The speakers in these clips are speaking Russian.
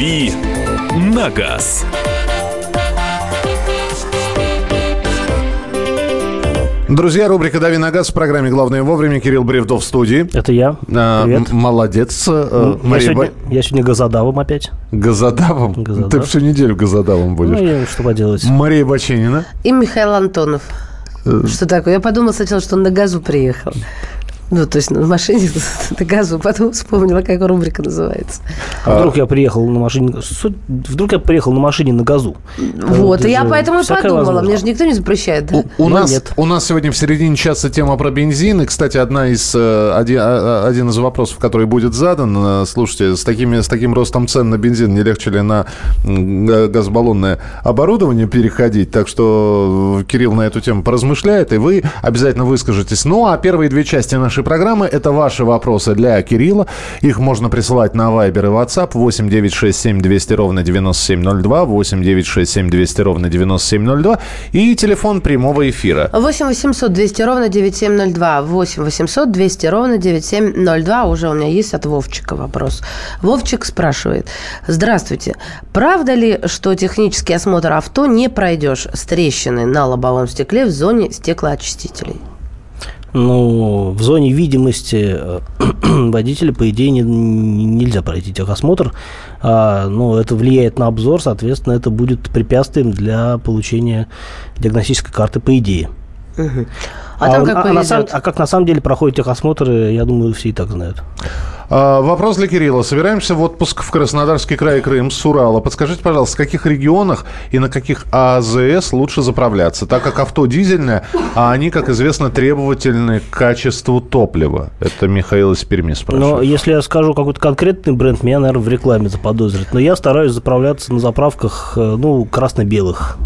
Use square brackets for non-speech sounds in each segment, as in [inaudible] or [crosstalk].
«Дави на газ». Друзья, рубрика «Дави на газ» в программе «Главное вовремя». Кирилл Бревдов в студии. Это я. А, Привет. м- молодец. А, я, Мария сегодня, Ба- я сегодня газодавом опять. Газодавом? Газодав. Ты всю неделю газодавом будешь. Ну, я, что поделать. Мария Баченина. И Михаил Антонов. Что такое? Я подумала сначала, что он на газу приехал. Ну, то есть на машине [laughs] на газу, потом вспомнила, как рубрика называется. А вдруг я приехал на машине... Вдруг я приехал на машине на газу. Вот, это и я поэтому и подумала. возможно. Мне же никто не запрещает, да? У, у Ну, нас, нет. у нас сегодня в середине часа тема про бензин. И, кстати, одна из, э, один, а- а- один из вопросов, который будет задан. э, Слушайте, с, такими, с таким ростом цен на бензин не легче ли на газобаллонное оборудование переходить? Так что э, Кирилл на эту тему поразмышляет, и вы обязательно выскажетесь. Ну, а первые две части нашей программы – это ваши вопросы для Кирилла. Их можно присылать на Viber и WhatsApp 8 967 200 ровно 9702, 8 967 200 ровно 9702 и телефон прямого эфира. 8 800 200 ровно 9702. 8 800 200 ровно 9702. Уже у меня есть от Вовчика вопрос. Вовчик спрашивает. Здравствуйте. Правда ли, что технический осмотр авто не пройдешь с трещиной на лобовом стекле в зоне стеклоочистителей? Ну, в зоне видимости э, [clears throat] водителя, по идее, не- нельзя пройти техосмотр. А, ну, это влияет на обзор, соответственно, это будет препятствием для получения диагностической карты, по идее. А, там как на самом- повезет. а как на самом деле проходят техосмотры, я думаю, все и так знают. А, Вопрос для Кирилла. Собираемся в отпуск в Краснодарский край Крым с Урала. Подскажите, пожалуйста, в каких регионах и на каких АЗС лучше заправляться? Так как авто дизельное, а они, как известно, требовательны к качеству топлива. Это Михаил из Перми Но спрашивает. если я скажу какой-то конкретный бренд, меня, наверное, в рекламе заподозрят. Но я стараюсь заправляться на заправках, э, ну, красно-белых.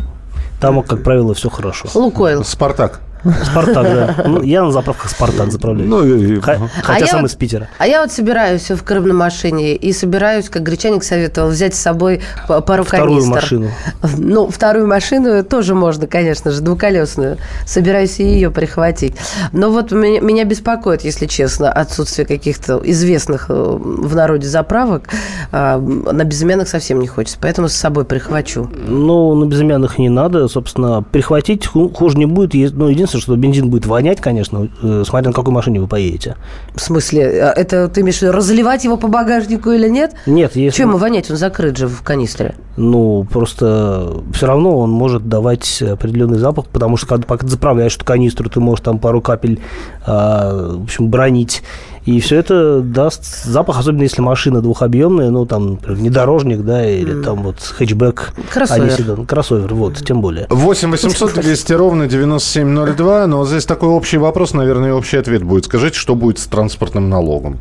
Там, как правило, все хорошо. Лукойл. Спартак. Спартак, да. Ну, я на заправках Спартак заправляюсь. Ну, и- Ха- А Хотя сам вот- из Питера. А я вот собираюсь в Крым на машине и собираюсь, как гречаник советовал, взять с собой пару Вторую канистр. машину. Ну, вторую машину тоже можно, конечно же, двухколесную. Собираюсь и ее прихватить. Но вот меня, меня беспокоит, если честно, отсутствие каких-то известных э, в народе заправок. А, На безымянных совсем не хочется, поэтому с собой прихвачу. Ну, на безымянных не надо, собственно, перехватить ху- хуже не будет. Ну, единственное, что бензин будет вонять, конечно, э, смотря на какой машине вы поедете. В смысле, а это ты имеешь в виду разливать его по багажнику или нет? Нет, если... Чем вонять? Он закрыт же в канистре. Ну, просто все равно он может давать определенный запах, потому что когда пока ты заправляешь эту канистру, ты можешь там пару капель, а, в общем, бронить. И все это даст запах, особенно если машина двухобъемная, ну, там, например, внедорожник, да, или там вот хэтчбэк. Кроссовер. а седан. Кроссовер, вот, тем более. 8 800 200 ровно 9702. Но вот здесь такой общий вопрос, наверное, и общий ответ будет. Скажите, что будет с транспортным налогом?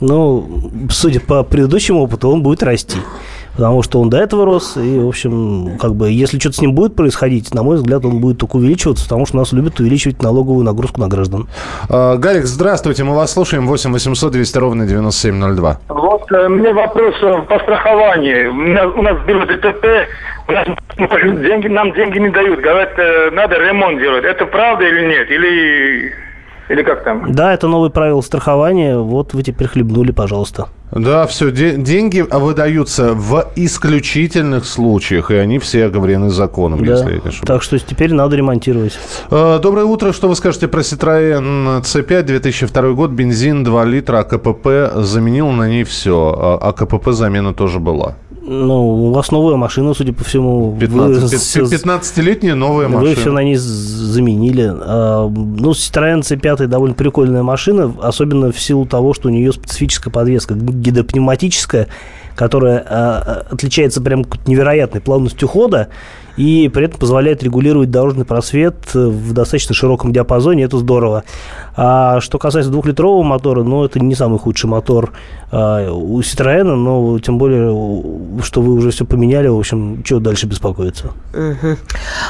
Ну, судя по предыдущему опыту, он будет расти. Потому что он до этого рос, и, в общем, как бы, если что-то с ним будет происходить, на мой взгляд, он будет только увеличиваться, потому что нас любят увеличивать налоговую нагрузку на граждан. А, Гарик, здравствуйте, мы вас слушаем. 8 800 200 ровно 9702. Вот э, мне вопрос э, по страхованию. У, меня- у нас было ДТП, у нас деньги, нам деньги не дают. Говорят, э, надо ремонт делать. Это правда или нет? Или, или как там? Да, это новые правила страхования, вот вы теперь хлебнули, пожалуйста. Да, все, деньги выдаются в исключительных случаях, и они все оговорены законом, Да. если я не ошибаюсь. Так что теперь надо ремонтировать. Э, Доброе утро. Что вы скажете про Citroёn C5 2002 год, бензин 2 литра, АКПП заменил на ней все. А АКПП замена тоже была. Ну, у вас новая машина, судя по всему. вы 15 всё- 15-летняя новая Вы машина. все на ней заменили. А, Ну, Citroёn C5 довольно прикольная машина, особенно в силу того, что у нее специфическая подвеска гидропневматическая, которая а, отличается прям невероятной плавностью хода и при этом позволяет регулировать дорожный просвет в достаточно широком диапазоне. Это здорово. А что касается двухлитрового мотора, ну, это не самый худший мотор а, у Citroёn, но тем более, что вы уже все поменяли, в общем, чего дальше беспокоиться?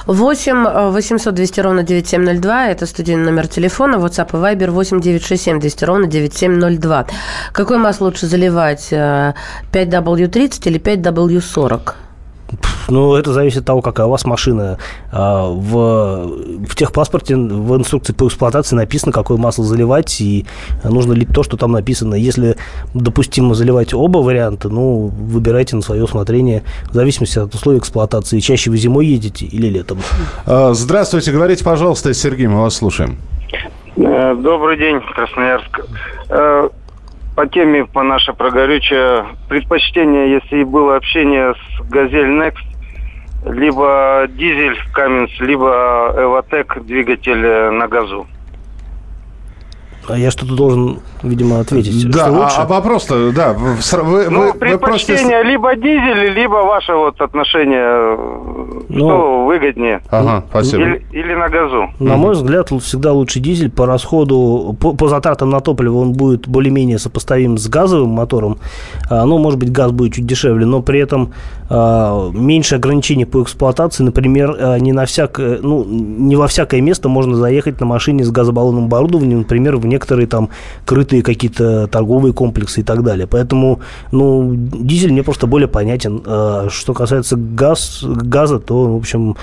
8 800 200 ровно 9702. Это студийный номер телефона. WhatsApp и Viber 8 967 200 ровно 9702. Какое масло лучше заливать? э, 5W30 или 5W40? Ну, это зависит от того, какая у вас машина. А, в, в техпаспорте, в инструкции по эксплуатации написано, какое масло заливать, и нужно лить то, что там написано. Если допустимо заливать оба варианта, ну, выбирайте на свое усмотрение, в зависимости от условий эксплуатации. Чаще вы зимой едете или летом. А, здравствуйте, говорите, пожалуйста, Сергей, мы вас слушаем. Э, Добрый день, Красноярск. По теме по нашей про горючее предпочтение, если было общение с Газель Next, либо дизель Каменс, либо Эвотек двигатель э, на газу. А я что-то должен, видимо, ответить. Да, что а, лучше? а вопрос-то, да, вы, вы- вы- Ну, вы просто- предпочтение либо дизель, либо ваше вот отношение, э, Ну. что выгоднее. Ага, спасибо. Или, или на газу. На мой взгляд, всегда лучше дизель по расходу, по, по затратам на топливо он будет более-менее сопоставим с газовым мотором. А, ну, может быть, газ будет чуть дешевле, но при этом а, меньше ограничений по эксплуатации. Например, а, не, на всякое, ну, не во всякое место можно заехать на машине с газобаллонным оборудованием, например, в некоторые там крытые какие-то торговые комплексы и так далее. Поэтому, ну, дизель мне просто более понятен. А, что касается газ, газа, то, в общем,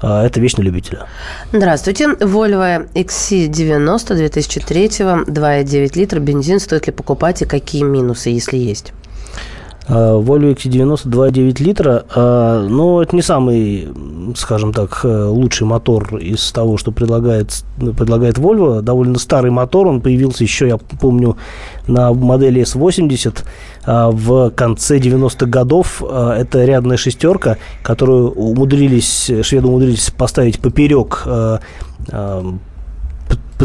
а, это вещь на любителя. Здравствуйте. Volvo XC90 2003, 2,9 литра. Бензин стоит ли покупать и какие минусы, если есть? Volvo XC90 2,9 литра, а, но это не самый, скажем так, э, лучший мотор из того, что предлагает, предлагает Volvo. Довольно старый мотор, он появился еще, я помню, на модели S80 а, в конце 90-х годов. А, Это рядная шестерка, которую умудрились, шведы умудрились поставить поперек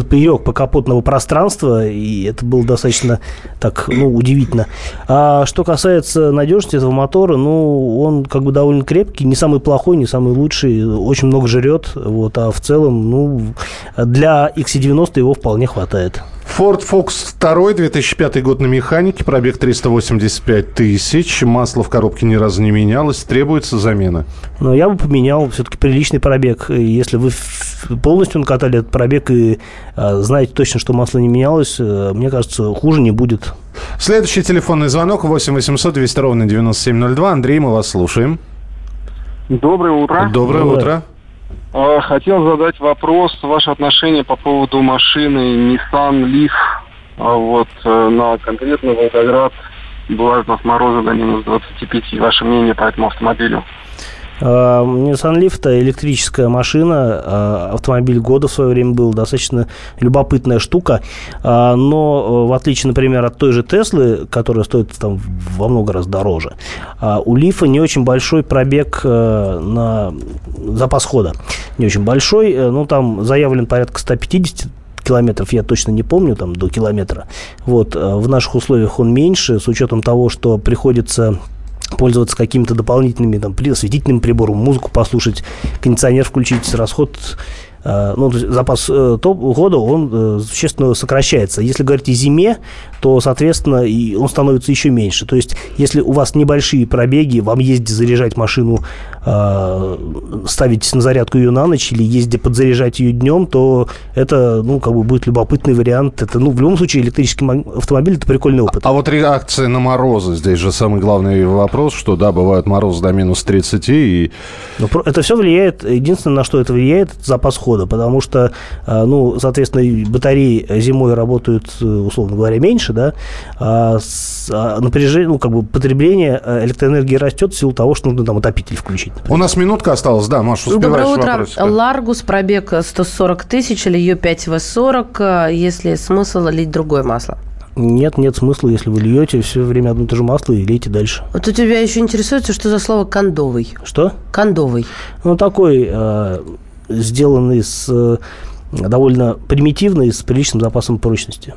поперек покапотного пространства, и это было достаточно так, ну, удивительно. А что касается надежности этого мотора, ну, он как бы довольно крепкий, не самый плохой, не самый лучший, очень много жрет, вот, а в целом, ну, для XC90 его вполне хватает. Ford Focus 2, 2005 год на механике, пробег 385 тысяч, масло в коробке ни разу не менялось, требуется замена. Но я бы поменял все-таки приличный пробег. Если вы полностью накатали этот пробег и а, знаете точно, что масло не менялось, э, мне кажется, хуже не будет. Следующий телефонный звонок 8 800 200 ровно 9702. Андрей, мы вас слушаем. Доброе утро. Доброе Доброе. утро. А, Хотел задать вопрос, ваше отношение по поводу машины Nissan Leaf. А, Вот э, на конкретно Волгоград была у нас мороза до минус 25. Ваше мнение по этому автомобилю? А, Nissan это электрическая машина, а, автомобиль года в свое время был, достаточно любопытная штука, А, но э, в отличие, например, от той же Теслы, которая стоит там во много раз дороже, у Лифа не очень большой пробег э, на запас хода, не очень большой, э, ну там заявлен порядка 150 километров, я точно не помню, там до километра. Вот, э, в наших условиях он меньше, с учетом того, что приходится пользоваться какими-то дополнительными там, осветительным прибором, музыку послушать, кондиционер включить, расход, ну, то есть запас э, топ года, он э, существенно сокращается. Если говорить о зиме, то, соответственно, и он становится еще меньше. То есть, если у вас небольшие пробеги, вам ездить заряжать машину, э, ставить на зарядку ее на ночь или ездить подзаряжать ее днем, то это, ну, как бы будет любопытный вариант. Это, ну, в любом случае, электрический мо- автомобиль – это прикольный опыт. А вот реакция на морозы. Здесь же самый главный вопрос, что да, бывают морозы до минус 30, и Ну, про- это все влияет, единственное, на что это влияет, это запас хода, потому что, а, ну, соответственно, батареи зимой работают, э, условно говоря, меньше, да, а а напряжение, ну, как бы потребление э, электроэнергии растет в силу того, что нужно там отопитель включить. например. у нас минутка осталась. Да, Маша, успеваешь Доброе утро. вопросик? Ларгус, пробег 140 тысяч или Ю5В40, если смысл лить другое масло? Нет, нет смысла, если вы льете все время одно и то же масло и лейте дальше. Вот у тебя еще интересуется, что за слово «кондовый». Что? Кондовый. Ну, такой, э, сделанный с э, довольно примитивный, с приличным запасом прочности.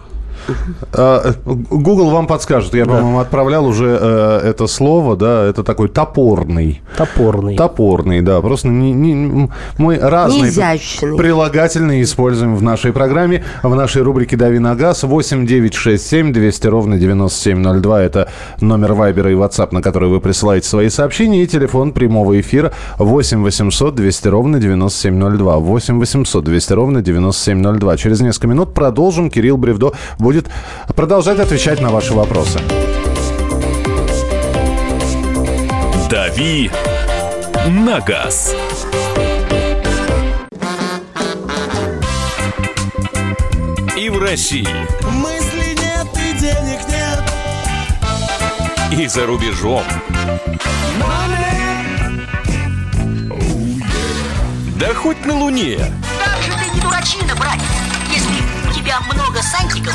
А, Google вам подскажет. Я, по-моему, отправлял уже э, это слово, да, это такой топорный. Топорный. Топорный, да. Просто не- не- мы разные Неизящный. прилагательные используем в нашей программе, в нашей рубрике «Дави на газ». 8 9 6 7 200 ровно 9702. Это номер Вайбера и WhatsApp, на который вы присылаете свои сообщения. И телефон прямого эфира 8 800 200 ровно 9702. 8 800 200 ровно 9702. Через несколько минут продолжим. Кирилл Бревдо будет продолжать отвечать на ваши вопросы. «Дави на газ. И в России, Мысли нет и денег нет. и за рубежом. Да хоть на Луне. Как же ты не дурачина, братец, если у тебя много сантиков,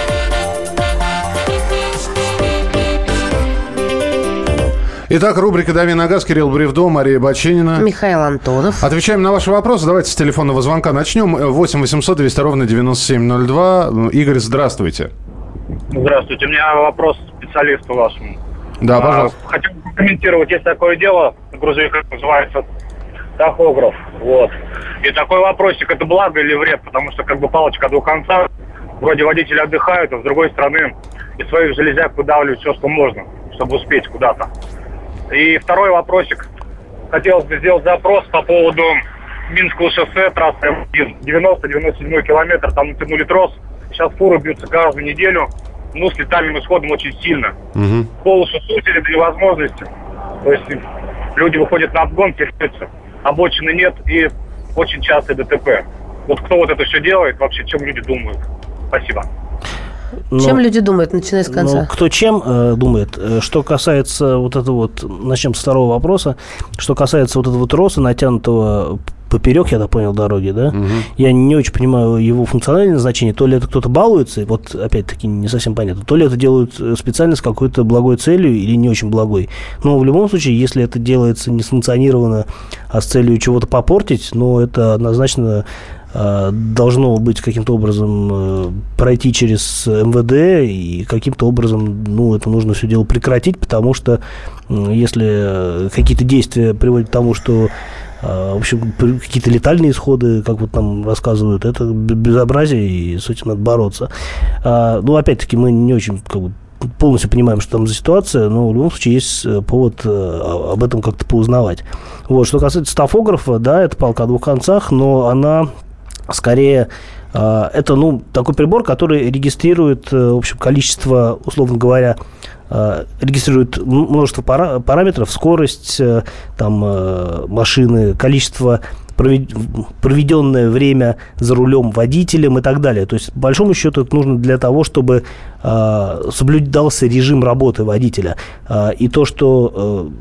Итак, рубрика «Дави на газ», Кирилл Бревдо, Мария Бачинина. Михаил Антонов. Отвечаем на ваши вопросы. Давайте с телефонного звонка начнем. 8 800 200 ровно 9702. Игорь, здравствуйте. Здравствуйте, у меня вопрос специалисту вашему. Да, А, пожалуйста. Хотел бы прокомментировать, есть такое дело, в грузовиках называется тахограф. Вот. И такой вопросик, это благо или вред? Потому что как бы палочка двух концах. Вроде водители отдыхают, а с другой стороны из своих железяк выдавливают все, что можно, чтобы успеть куда-то. И второй вопросик. Хотелось бы сделать запрос по поводу Минского шоссе, трассы М1. 90-97 километр, там натянули трос. Сейчас фуры бьются каждую неделю. Ну, с летальным исходом очень сильно. Мгм. Полосу сутили до невозможности. То есть люди выходят на обгон, теряются. Обочины нет и очень часто ДТП. Вот кто вот это все делает, вообще чем люди думают? Спасибо. Но- Чем люди думают, начиная с конца? Ну, кто чем э, думает. Э, Что касается вот этого вот, начнем с второго вопроса, что касается вот этого троса, натянутого поперек, я так понял, дороги, да? Я не очень понимаю его функциональное назначение. То ли это кто-то балуется, вот опять-таки не совсем понятно, то ли это делают э, специально с какой-то благой целью или не очень благой. Но в любом случае, если это делается не санкционированно, а с целью чего-то попортить, ну, это однозначно э, должно быть каким-то образом э, пройти через МВД и каким-то образом, ну, это нужно все дело прекратить, потому что если какие-то действия приводят к тому, что в общем, какие-то летальные исходы, как вот нам рассказывают, это безобразие, и с этим надо бороться. А, ну, опять-таки, мы не очень как бы, полностью понимаем, что там за ситуация, но в любом случае есть э, повод э, об этом как-то поузнавать. Вот, что касается стафографа, да, это палка о двух концах, но она скорее а, это ну такой прибор, который регистрирует, э, в общем, количество, условно говоря, а, регистрирует м- множество пара- параметров, скорость э, там э, машины, количество провед- проведенное время за рулем водителем и так далее. То есть, по большому счету, это нужно для того, чтобы соблюдался режим работы водителя. А, и то, что,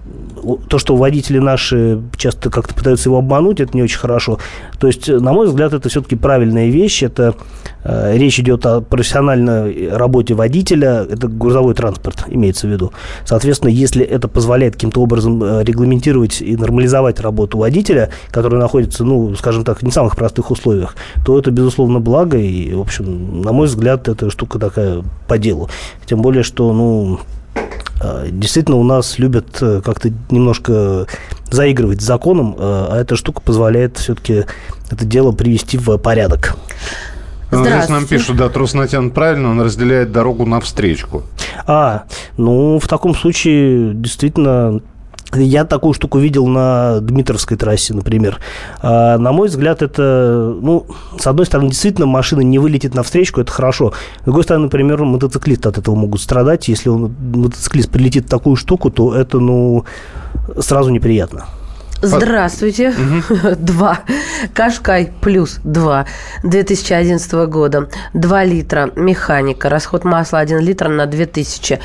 э, то, что водители наши часто как-то пытаются его обмануть, это не очень хорошо. То есть, э, на мой взгляд, это все-таки правильная вещь. Это э, речь идет о профессиональной работе водителя. Это грузовой транспорт, имеется в виду. Соответственно, если это позволяет каким-то образом э, регламентировать и нормализовать работу водителя, который находится, ну, скажем так, в не самых простых условиях, то это, безусловно, благо. И, в общем, на мой взгляд, эта штука такая по делу. Тем более, что, ну, э, действительно у нас любят э, как-то немножко заигрывать с законом, э, а эта штука позволяет все-таки это дело привести в порядок. Ну, Здесь нам пишут, да, трос натянут правильно, он разделяет дорогу навстречку. А, ну, в таком случае, действительно, я такую штуку видел на Дмитровской трассе, например. А, на мой взгляд, это, ну, с одной стороны, действительно, машина не вылетит навстречу, это хорошо. С другой стороны, например, мотоциклисты от этого могут страдать. Если он, мотоциклист прилетит в такую штуку, то это, ну, сразу неприятно. Здравствуйте. [laughs] Два. Кашкай плюс два. 2011 года. Два литра. Механика. Расход масла 1 литр на 2000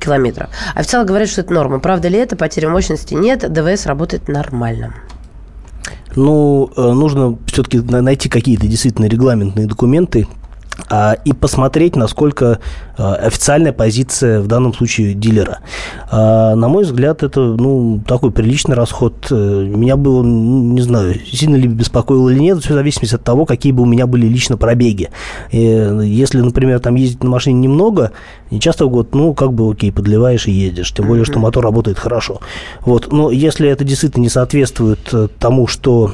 километров. Официалы говорят, что это норма. Правда ли это? Потери мощности нет. ДВС работает нормально. Ну, э, нужно все-таки найти какие-то действительно регламентные документы и посмотреть, насколько а, официальная позиция в данном случае дилера. А, на мой взгляд, это ну, такой приличный расход. Э, Меня бы, он, не знаю, сильно ли беспокоил или нет, все зависит от того, какие бы у меня были лично пробеги. Э, Если, например, там ездить на машине немного, не часто в год, ну, как бы окей, подливаешь и едешь. Тем более, что мотор работает хорошо. Вот. Но если это действительно не соответствует э, тому, что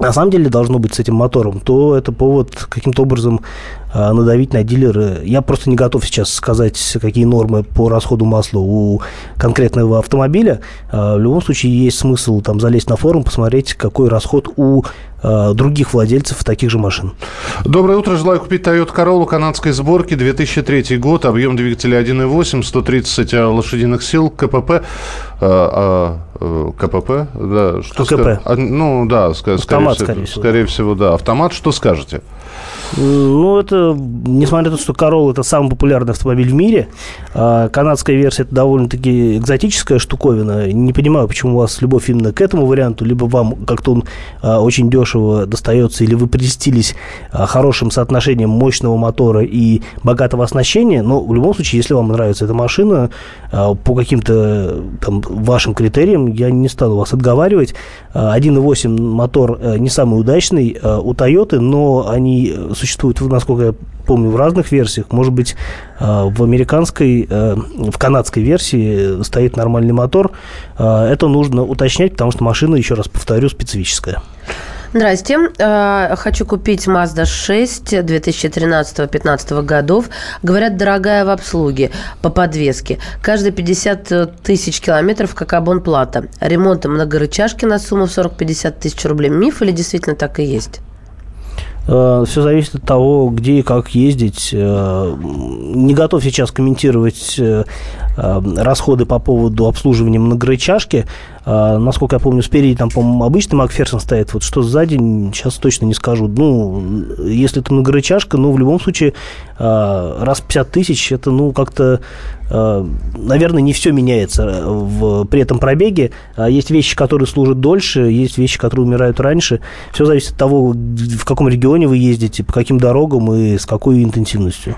на самом деле должно быть с этим мотором, то это повод каким-то образом а, надавить на дилеры. Я просто не готов сейчас сказать, какие нормы по расходу масла у конкретного автомобиля. А, в любом случае есть смысл там залезть на форум, посмотреть, какой расход у а, других владельцев таких же машин. Доброе утро. Желаю купить Toyota Corolla канадской сборки, 2003 год, объем двигателя 1.8, 130 лошадиных сил, КПП. А, а, КПП, да. Что КП. ска- а, ну, да, ска- Автомат, скорее, скорее всего, скорее всего, да. Автомат, что скажете? Ну, это, несмотря на то, что Corolla это самый популярный автомобиль в мире, а канадская версия это довольно-таки экзотическая штуковина. Не понимаю, почему у вас любовь именно к этому варианту, либо вам как-то он а, очень дешево достается, или вы прельстились а, хорошим соотношением мощного мотора и богатого оснащения. Но в любом случае, если вам нравится эта машина, а, по каким-то там вашим критериям, я не стану вас отговаривать. А, 1.8 мотор э, не самый удачный э, у Toyota, но они э, существуют, насколько я помню, в разных версиях. Может быть, э, в американской, э, в канадской версии стоит нормальный мотор. Э, Это нужно уточнять, потому что машина, еще раз повторю, специфическая. Здрасте. Э, Хочу купить Mazda 6 2013-2015 годов. Говорят, дорогая в обслуге по подвеске. Каждые 50 тысяч километров как абонплата. Ремонт многорычажки на сумму в 40-50 тысяч рублей. Миф или действительно так и есть? Все зависит от того, где и как ездить. Э, Не готов сейчас комментировать э, э, расходы по поводу обслуживания многорычажки. Э, Насколько я помню, спереди там, по-моему, обычный Макферсон стоит. Вот что сзади, сейчас точно не скажу. Ну, если это многорычажка, ну, в любом случае, э, раз 50 тысяч, это, ну, как-то, э, наверное, не все меняется в, при этом пробеге. А Есть вещи, которые служат дольше, есть вещи, которые умирают раньше. Все зависит от того, в каком регионе вы ездите, по каким дорогам и с какой интенсивностью.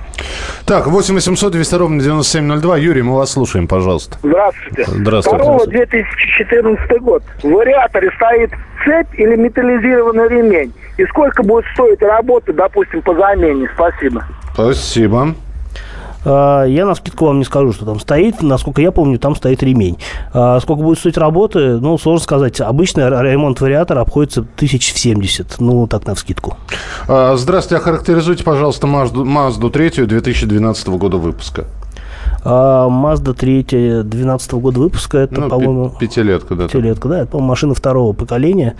Так, 8 800 200 ровно 9702. Юрий, мы вас слушаем, пожалуйста. Здравствуйте. Здравствуйте. Корова 2014 год. В вариаторе стоит цепь или металлизированный ремень. И сколько будет стоить работа, допустим, по замене? Спасибо. Спасибо. А, Я на скидку вам не скажу, что там стоит. Насколько я помню, там стоит ремень. А Сколько будет стоить работы, ну, сложно сказать. Обычно ремонт вариатора обходится тысяч в 70. Ну, так на скидку. А, Здравствуйте, охарактеризуйте, пожалуйста, Мазду, Мазду 3 2012 года выпуска. А Mazda 3 12 года выпуска, это, Ну, по-моему... пятилетка, да. Пятилетка, да, это, по-моему, машина второго поколения.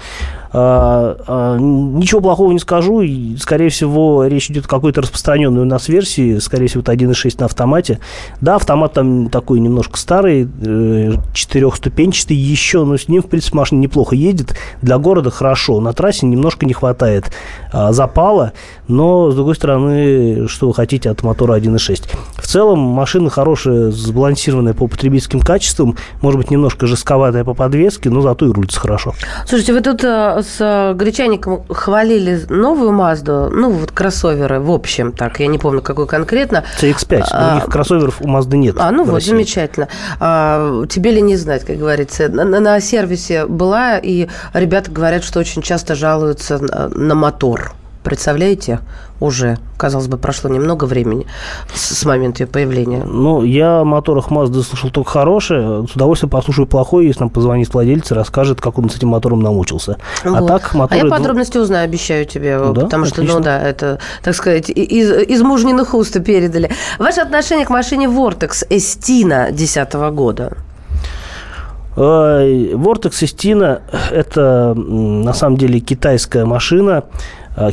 А, а, ничего плохого не скажу. Скорее всего, речь идет о какой-то распространенной у нас версии. Скорее всего, это 1.6 на автомате. Да, автомат там такой немножко старый, э, четырехступенчатый еще, но с ним, в принципе, машина неплохо едет. Для города хорошо. На трассе немножко не хватает а, запала. Но, с другой стороны, что вы хотите от мотора 1.6? В целом, машина хорошая, сбалансированная по потребительским качествам. Может быть, немножко жестковатая по подвеске, но зато и рулится хорошо. Слушайте, вы тут э, с э, Гречаником хвалили новую Мазду, ну, вот кроссоверы, в общем, так, я не помню, какой конкретно. CX-5. А, Других кроссоверов у Mazda нет. А, ну вот, России. замечательно. А, тебе ли не знать, как говорится. На, на- сервисе была, и ребята говорят, что очень часто жалуются на, на мотор. Представляете? Уже, казалось бы, прошло немного времени с, с момента ее появления. Ну, я о моторах Mazda слышал только хорошее. С удовольствием послушаю плохое, если нам позвонит владелец и расскажет, как он с этим мотором намучился. А Вот. так, моторы... а я подробности узнаю, обещаю тебе, Да? потому что, Отлично. ну да, это, так сказать, из, из мужниных уст передали. Ваше отношение к машине Vortex Estina 2010 года? Vortex Estina – это на самом деле китайская машина,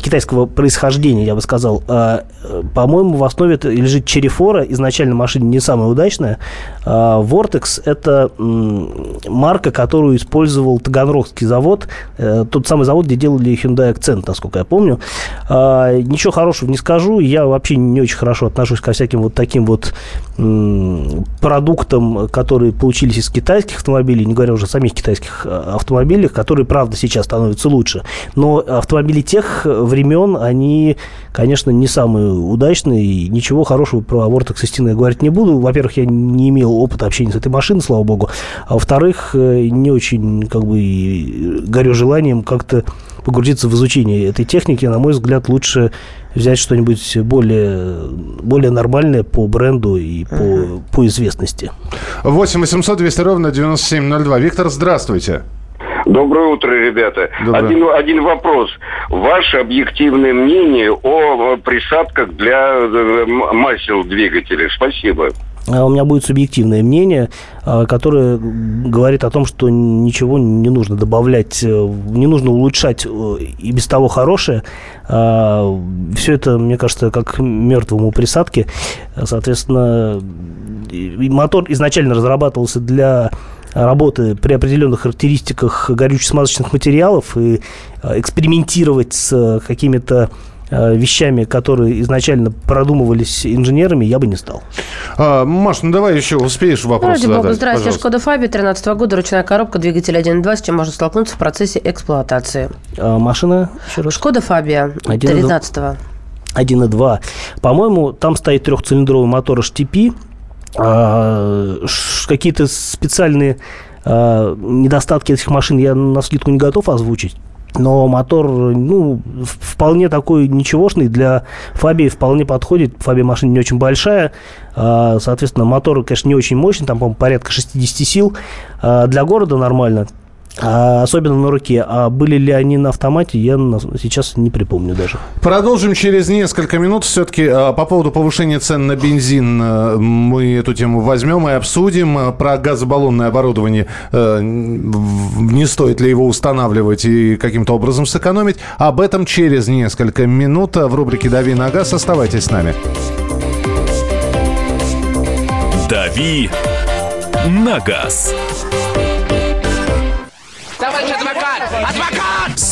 китайского происхождения, я бы сказал. Э, э, По-моему, в основе лежит черефора. Изначально машина не самая удачная. Vortex – это марка, которую использовал Таганрогский завод. Э, Тот самый завод, где делали Hyundai Accent, насколько я помню. Ничего хорошего не скажу. Я вообще не очень хорошо отношусь ко всяким вот таким вот продуктам, которые получились из китайских автомобилей, не говоря уже о самих китайских э, автомобилях, которые, правда, сейчас становятся лучше. Но автомобили тех времен, они, конечно, не самые удачные. И ничего хорошего про Vortex Estina я говорить не буду. Во-первых, я не имел опыта общения с этой машиной, слава богу. А во-вторых, э, не очень, как бы, и горю желанием как-то погрузиться в изучение этой техники. На мой взгляд, лучше взять что-нибудь более, более нормальное по бренду и по, по известности. 8 800 200 ровно 9702. Виктор, здравствуйте. Доброе утро, ребята. Доброе. Один, один вопрос. Ваше объективное мнение о присадках для э, масел двигателя. Спасибо. А У меня будет субъективное мнение, а, которое говорит о том, что ничего не нужно добавлять, э, не нужно улучшать э, и без того хорошее. Все это, мне кажется, как мертвому присадке. Соответственно, мотор изначально разрабатывался для работы при определенных характеристиках горюче-смазочных материалов и э, экспериментировать с э, какими-то э, вещами, которые изначально продумывались инженерами, я бы не стал. А, Маш, ну давай еще успеешь вопрос Ради бога, задать, здравствуйте. пожалуйста. Шкода Фабия 13 года, ручная коробка, двигатель 1.2, с чем можно столкнуться в процессе эксплуатации. А машина, еще раз? Шкода Фабия 1.2. 13 1.2. По-моему, там стоит трехцилиндровый мотор HTP. А, Какие-то специальные а, недостатки этих машин я на скидку не готов озвучить. Но мотор, ну, вполне такой ничегошный. Для Фабии вполне подходит. Фабия машина не очень большая. А, Соответственно, мотор, конечно, не очень мощный. Там, по-моему, порядка 60 сил. Для города нормально. А, Особенно на руке. А были ли они на автомате, я на- сейчас не припомню даже. Продолжим через несколько минут. Все-таки э, по поводу повышения цен на бензин э, мы эту тему возьмем и обсудим. Про газобаллонное оборудование э, не стоит ли его устанавливать и каким-то образом сэкономить. Об этом через несколько минут в рубрике «Дави на газ». Оставайтесь с нами. «Дави на газ».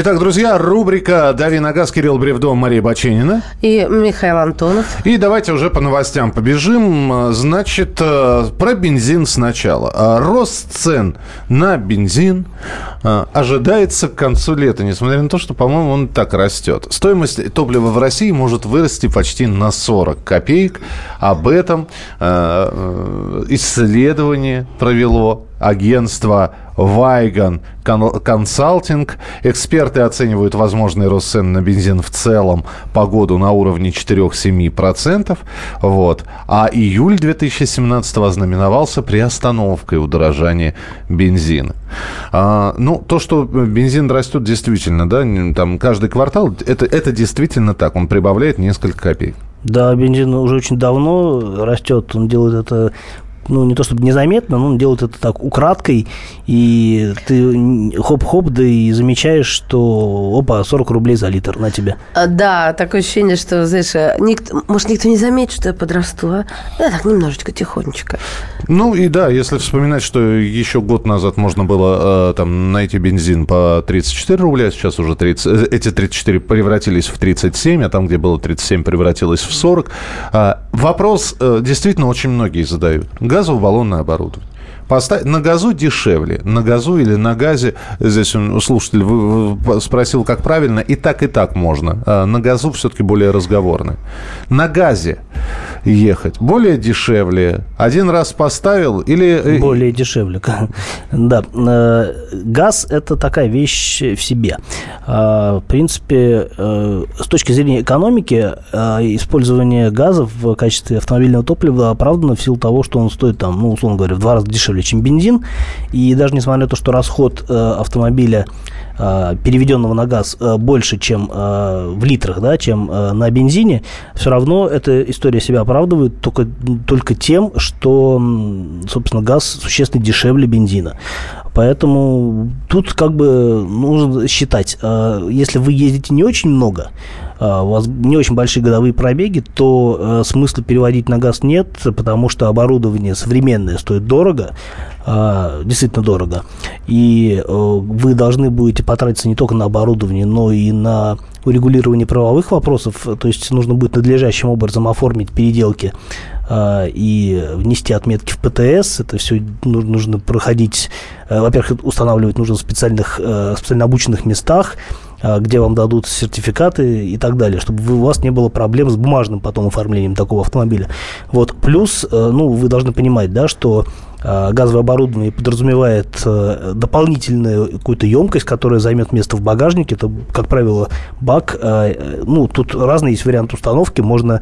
Итак, друзья, рубрика «Дави на газ» Кирилл Бревдо, Мария Баченина. И Михаил Антонов. И давайте уже по новостям побежим. Значит, э, про бензин сначала. А, Рост цен на бензин э, ожидается к концу лета, несмотря на то, что, по-моему, он так растет. Стоимость топлива в России может вырасти почти на 40 копеек. Об этом э, исследование провело агентство Вайган Консалтинг. Эксперты оценивают возможный рост цен на бензин в целом по году на уровне 4-7%. Вот. А июль 2017 ознаменовался приостановкой удорожания бензина. А, ну, то, что бензин растет, действительно, да, там каждый квартал, это, это действительно так, он прибавляет несколько копеек. Да, бензин уже очень давно растет. Он делает это ну, не то чтобы незаметно, но он делает это так украдкой, и ты хоп-хоп, да и замечаешь, что, опа, 40 рублей за литр на тебе. А, Да, такое ощущение, что, знаешь, э, никто, может, никто не заметит, что я подрасту, а? Я так немножечко, тихонечко. Ну и да, если вспоминать, что еще год назад можно было э, там найти бензин по 34 рубля, сейчас уже 30, э, эти 34 превратились в 37, а там, где было 37, превратилось в 40. А, вопрос э, действительно очень многие задают. Газово-баллонное оборудование. Поста- На газу дешевле. На газу или на газе, здесь слушатель спросил, как правильно, и так, и так можно. А на газу все-таки более разговорно. На газе ехать более дешевле. Один раз поставил или... э, Более дешевле. Да. Э, Газ – это такая вещь в себе. А, В принципе, э, с точки зрения экономики, использование газа в качестве автомобильного топлива оправдано в силу того, что он стоит, там, ну, условно говоря, в два раза дешевле, чем бензин. И даже несмотря на то, что расход э, автомобиля э, переведенного на газ э, больше, чем э, в литрах, да, чем э, на бензине, все равно эта история себя оправдывает только, только тем, что, собственно, газ существенно дешевле бензина. Поэтому тут как бы нужно считать, э, если вы ездите не очень много, у вас не очень большие годовые пробеги, то э, смысла переводить на газ нет, потому что оборудование современное стоит дорого, э, действительно дорого. И э, вы должны будете потратиться не только на оборудование, но и на урегулирование правовых вопросов. То есть нужно будет надлежащим образом оформить переделки и внести отметки в ПТС. Это все нужно проходить, э, во-первых, устанавливать нужно в специальных, э, специально обученных местах, где вам дадут сертификаты и так далее, чтобы у вас не было проблем с бумажным потом оформлением такого автомобиля. Вот. Плюс, э, ну, вы должны понимать, да, что а, газовое оборудование подразумевает э, дополнительную какую-то емкость, которая займет место в багажнике. Это, как правило, бак. А, ну, тут разные есть варианты установки. Можно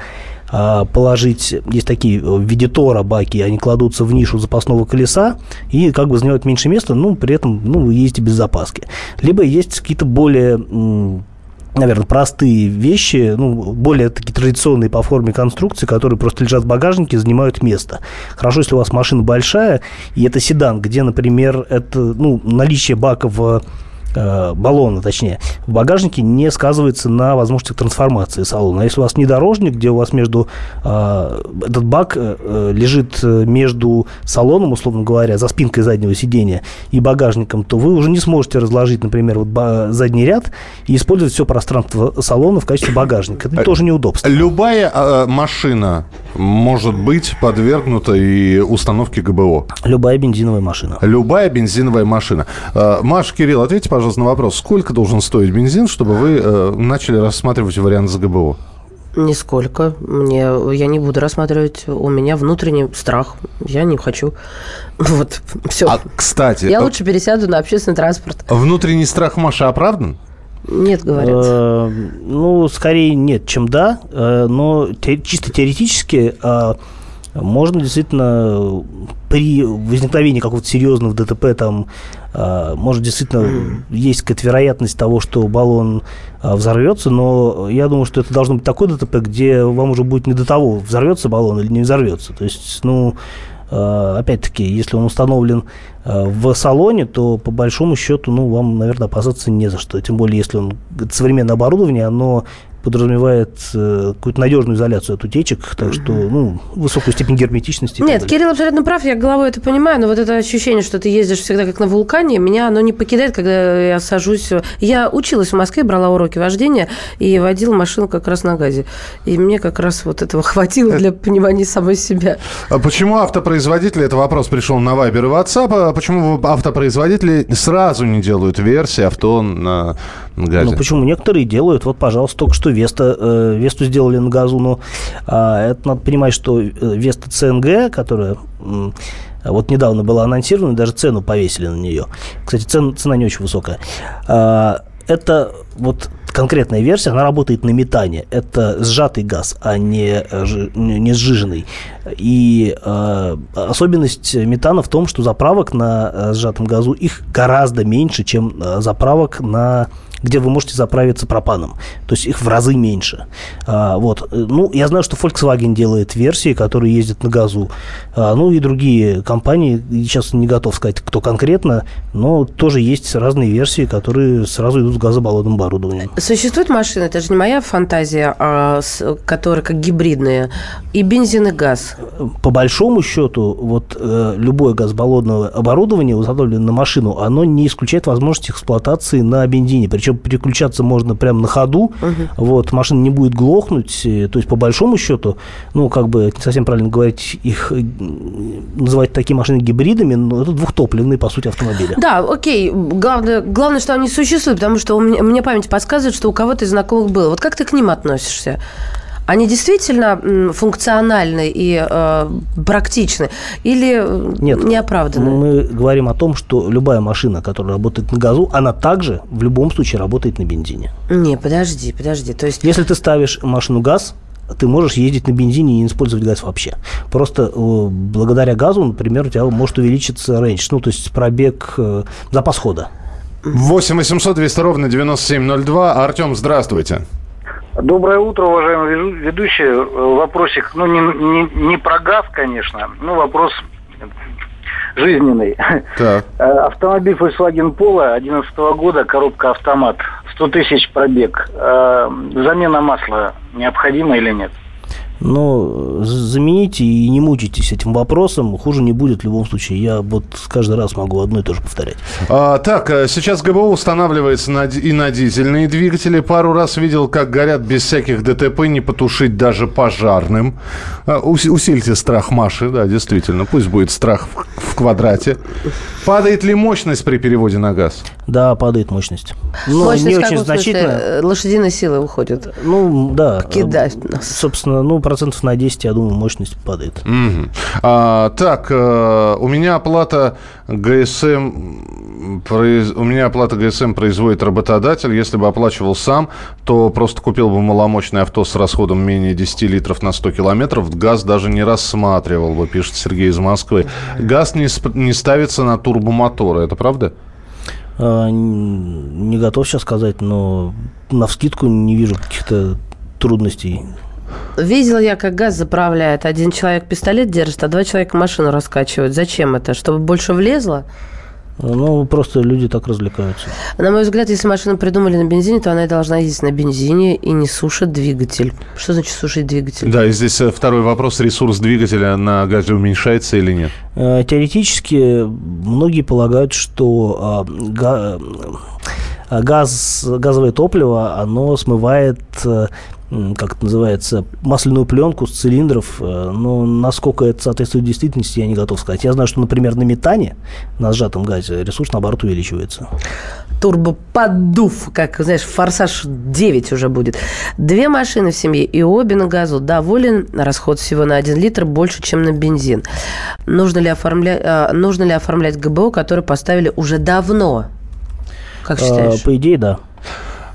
положить, есть такие в виде тора баки, они кладутся в нишу запасного колеса и как бы занимают меньше места, ну, при этом, ну, ездите без запаски. Либо есть какие-то более наверное, простые вещи, ну, более такие традиционные по форме конструкции, которые просто лежат в багажнике, занимают место. Хорошо, если у вас машина большая, и это седан, где, например, это, ну, наличие бака в Э, баллона, точнее, в багажнике не сказывается на возможности трансформации салона. А если у вас внедорожник, где у вас между э, этот бак э, лежит между салоном, условно говоря, за спинкой заднего сидения и багажником, то вы уже не сможете разложить, например, вот задний ряд и использовать все пространство салона в качестве багажника. Это тоже неудобство. Любая э, машина может быть подвергнута и установке ГБО. Любая бензиновая машина. Любая бензиновая машина. Э, Маш, Кирилл, ответьте, пожалуйста, пожалуйста, на вопрос. Сколько должен стоить бензин, чтобы вы э, начали рассматривать вариант с ГБО? Нисколько. Мне, я не буду рассматривать. У меня внутренний страх. Я не хочу. [laughs] Вот, все. А, кстати... Я лучше пересяду на общественный транспорт. Внутренний страх Маша оправдан? Нет, говорят. Э, ну, скорее нет, чем да. Э, но чисто теоретически э, можно действительно при возникновении какого-то серьезного ДТП там а, может действительно есть какая-то вероятность того, что баллон а, взорвется, но я думаю, что это должно быть такое ДТП, где вам уже будет не до того, взорвется баллон или не взорвется. То есть, ну, опять-таки, если он установлен в салоне, то по большому счету, ну, вам, наверное, опасаться не за что. Тем более, если он современное оборудование, оно подразумевает э, какую-то надежную изоляцию от утечек, так что, ну, высокую степень герметичности. Нет, Кирилл абсолютно прав, я головой это понимаю, но вот это ощущение, что ты ездишь всегда как на вулкане, меня оно не покидает, когда я сажусь. Я училась в Москве, брала уроки вождения и водила машину как раз на газе. И мне как раз вот этого [laughs] хватило для [laughs] понимания самой себя. А почему автопроизводители, это вопрос пришел на Вайбер и WhatsApp, а почему автопроизводители сразу не делают версии авто на газе? Ну, почему? Некоторые делают. Вот, пожалуйста, только что Веста, э, Весту сделали на газу, но а, это надо понимать, что э, Веста ЦНГ, которая вот недавно была анонсирована, даже цену повесили на нее. Кстати, цена, цена не очень высокая. А, это вот конкретная версия, она работает на метане. Это сжатый газ, а не, не сжиженный. И э, особенность метана в том, что заправок на сжатом газу их гораздо меньше, чем заправок на где вы можете заправиться пропаном. То есть их в разы меньше. А, вот. Ну, я знаю, что Volkswagen делает версии, которые ездят на газу. А, ну, и другие компании, сейчас не готов сказать, кто конкретно, но тоже есть разные версии, которые сразу идут с газобаллонным оборудованием. Существует машина, это же не моя фантазия, а с, которая как гибридная, и бензин, и газ. По большому счету, вот э, любое газобаллонное оборудование, установленное на машину, оно не исключает возможность эксплуатации на бензине. Причем переключаться можно прямо на ходу, угу. вот, машина не будет глохнуть, то есть по большому счету, ну, как бы, не совсем правильно говорить, их э, называть такие машины гибридами, но это двухтопливные, по сути, автомобили. Да, окей, главное, главное, что они существуют, потому что у меня, мне память подсказывает, что у кого-то из знакомых было. Вот как ты к ним относишься? Они действительно функциональны и э, практичны или э, Нет, неоправданны? Мы говорим о том, что любая машина, которая работает на газу, она также в любом случае работает на бензине. Не, подожди, подожди. То есть... Если ты ставишь машину газ, ты можешь ездить на бензине и не использовать газ вообще. Просто э, благодаря газу, например, у тебя может увеличиться рейндж, ну, то есть пробег, э, запас хода. 8 800 200 ровно 9702. Артем, здравствуйте. Доброе утро, уважаемый ведущий. Вопросик, ну, не, не, не про газ, конечно, но вопрос жизненный. Так. Э, автомобиль Volkswagen Polo 2011 года, коробка автомат, 100 тысяч пробег. Э, замена масла необходима или нет? Но замените и не мучайтесь этим вопросом. Хуже не будет в любом случае. Я вот каждый раз могу одно и то же повторять. А, так, э, сейчас ГБО устанавливается на, и на дизельные двигатели. Пару раз видел, как горят без всяких ДТП, не потушить даже пожарным. А, ус, усильте страх Маши, да, действительно. Пусть будет страх в, в квадрате. Падает ли мощность при переводе на газ? Да, падает мощность. Но Мощность не очень значительно. Э, Лошадиные силы уходят. Ну, да. Кидают нас. Собственно, ну, процентов на 10, я думаю, мощность падает. Мгм. А, так, э, у меня оплата ГСМ произ- у меня оплата ГСМ производит работодатель. Если бы оплачивал сам, то просто купил бы маломощное авто с расходом менее 10 литров на 100 километров. Газ даже не рассматривал бы, пишет Сергей из Москвы. Газ не, сп- не ставится на турбомоторы, это правда? А, Не готов сейчас сказать, но на вскидку не вижу каких-то трудностей. Видел я, как газ заправляет. Один человек пистолет держит, а два человека машину раскачивают. Зачем это? Чтобы больше влезло? Ну, просто люди так развлекаются. На мой взгляд, если машину придумали на бензине, то она и должна ездить на бензине и не сушит двигатель. Что значит сушить двигатель? Да, и здесь э, второй вопрос. Ресурс двигателя на газе уменьшается или нет? Э, Теоретически многие полагают, что а, га- а, газ, газовое топливо, оно смывает э, как это называется, масляную пленку с цилиндров. э, Но насколько это соответствует действительности, я не готов сказать. Я знаю, что, например, на метане, на сжатом газе, ресурс, наоборот, увеличивается. Турбоподдув, как, знаешь, форсаж 9 уже будет. Две машины в семье и обе на газу. Доволен, расход всего на 1 литр больше, чем на бензин. Нужно ли, оформля... а, нужно ли оформлять ГБО, который поставили уже давно? Как А, считаешь? По идее, да.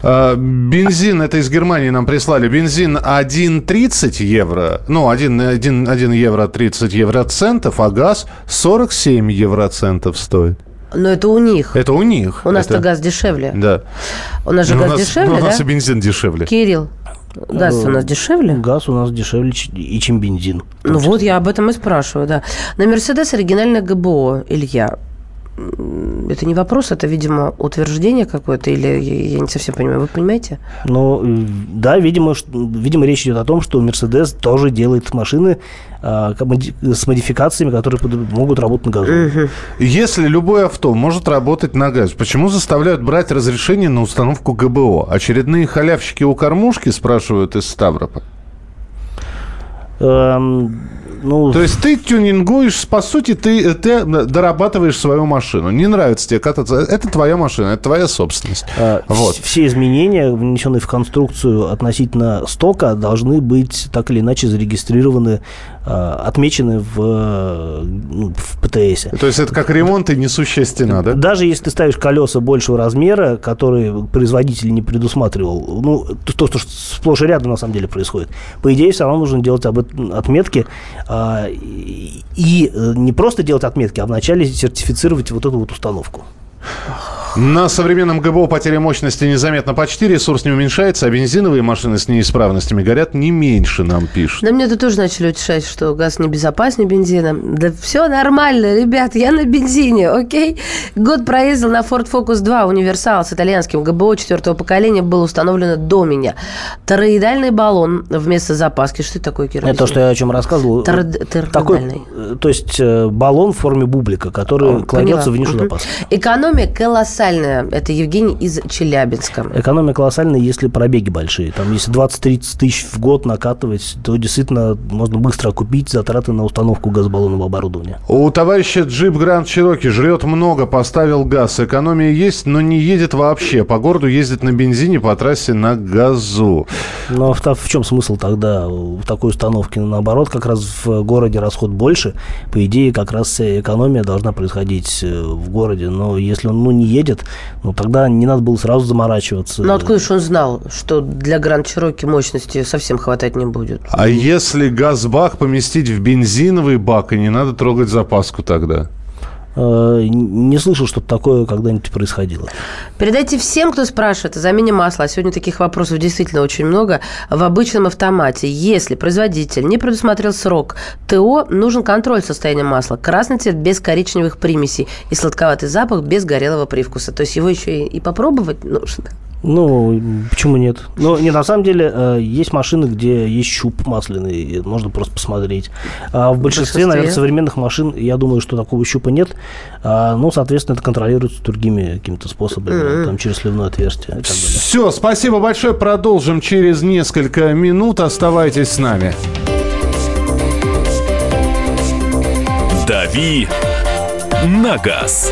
А, Бензин, это из Германии нам прислали. Бензин 1,30 евро. Ну, 1, 1, 1 евро 30 евроцентов, а газ 47 евроцентов стоит. Но это у них. Это у них. У нас-то Это- газ дешевле. Да. У нас же газ у нас- дешевле, ну, у нас да? и бензин дешевле. Кирилл, газ у нас дешевле? Газ у нас дешевле, и чем бензин. Ну вот я об этом и спрашиваю, да. На Мерседес оригинальное ГБО, Илья. Это не вопрос, это, видимо, утверждение какое-то, или я не совсем понимаю. Вы понимаете? Ну, э, да, видимо, ш- видимо, речь идет о том, что Mercedes тоже делает машины моди- с модификациями, которые под- могут работать на газу. Если любое авто может работать на газе, почему заставляют брать разрешение на установку ГБО? Очередные халявщики у кормушки спрашивают из Ставрополя. Эм, ну, То есть ты тюнингуешь, по сути, ты, ты дорабатываешь свою машину. Не нравится тебе кататься. Это твоя машина, это твоя собственность. а, Вот. вс- все изменения, внесенные в конструкцию относительно стока, должны быть так или иначе зарегистрированы, а, отмечены в, ну, в ПТС. То есть это как ремонт и несущая стена, да? Даже если ты ставишь колеса большего размера, которые производитель не предусматривал, ну, то, то, что сплошь и рядом на самом деле происходит, по идее, все равно нужно делать об этом отметки. А, и, э, не просто делать отметки, а вначале сертифицировать вот эту вот установку. На современном ГБО потеря мощности незаметно почти, ресурс не уменьшается, а бензиновые машины с неисправностями горят не меньше, нам пишут. Да мне тут тоже начали утешать, что газ небезопаснее бензина. Да все нормально, ребят, я на бензине, окей? Год проездил на Ford Focus 2 универсал с итальянским ГБО четвертого поколения было установлено до меня. Тороидальный баллон вместо запаски. Что это такое, Кира? Это то, что я о чем рассказывал. Тор- Такой, тороидальный. э, то есть э, баллон в форме бублика, который кладется поняла. в нишу запаса. Экономия колоссальная. Это Евгений из Челябинска. Экономия колоссальная, если пробеги большие. Там, если 20-30 тысяч в год накатывать, то действительно можно быстро окупить затраты на установку газобаллонного оборудования. У товарища джип Гранд Чироки жрет много, поставил газ. Экономия есть, но не едет вообще. По городу ездит на бензине, по трассе на газу. Но в, в чем смысл тогда в такой установке? Наоборот, как раз в городе расход больше. По идее, как раз вся экономия должна происходить э, в городе. Но если он ну, не едет, ну тогда не надо было сразу заморачиваться. Ну откуда же он знал, что для Гранд Чироки мощности совсем хватать не будет? А если газбак поместить в бензиновый бак, и не надо трогать запаску тогда? Э, Не слышал, чтобы такое когда-нибудь происходило. Передайте всем, кто спрашивает о замене масла. А сегодня таких вопросов действительно очень много. В обычном автомате, если производитель не предусмотрел срок ТО, нужен контроль состояния масла. Красный цвет без коричневых примесей и сладковатый запах без горелого привкуса. То есть его еще и, и попробовать нужно. Ну, почему нет? Ну, не, на самом деле, э, есть машины, где есть щуп масляный, можно просто посмотреть. А в большинстве, большинстве? наверное, современных машин, я думаю, что такого щупа нет. А, ну, соответственно, это контролируется другими какими-то способами, там, через сливное отверстие. Все, спасибо большое. Продолжим через несколько минут. Оставайтесь с нами. «Дави на газ».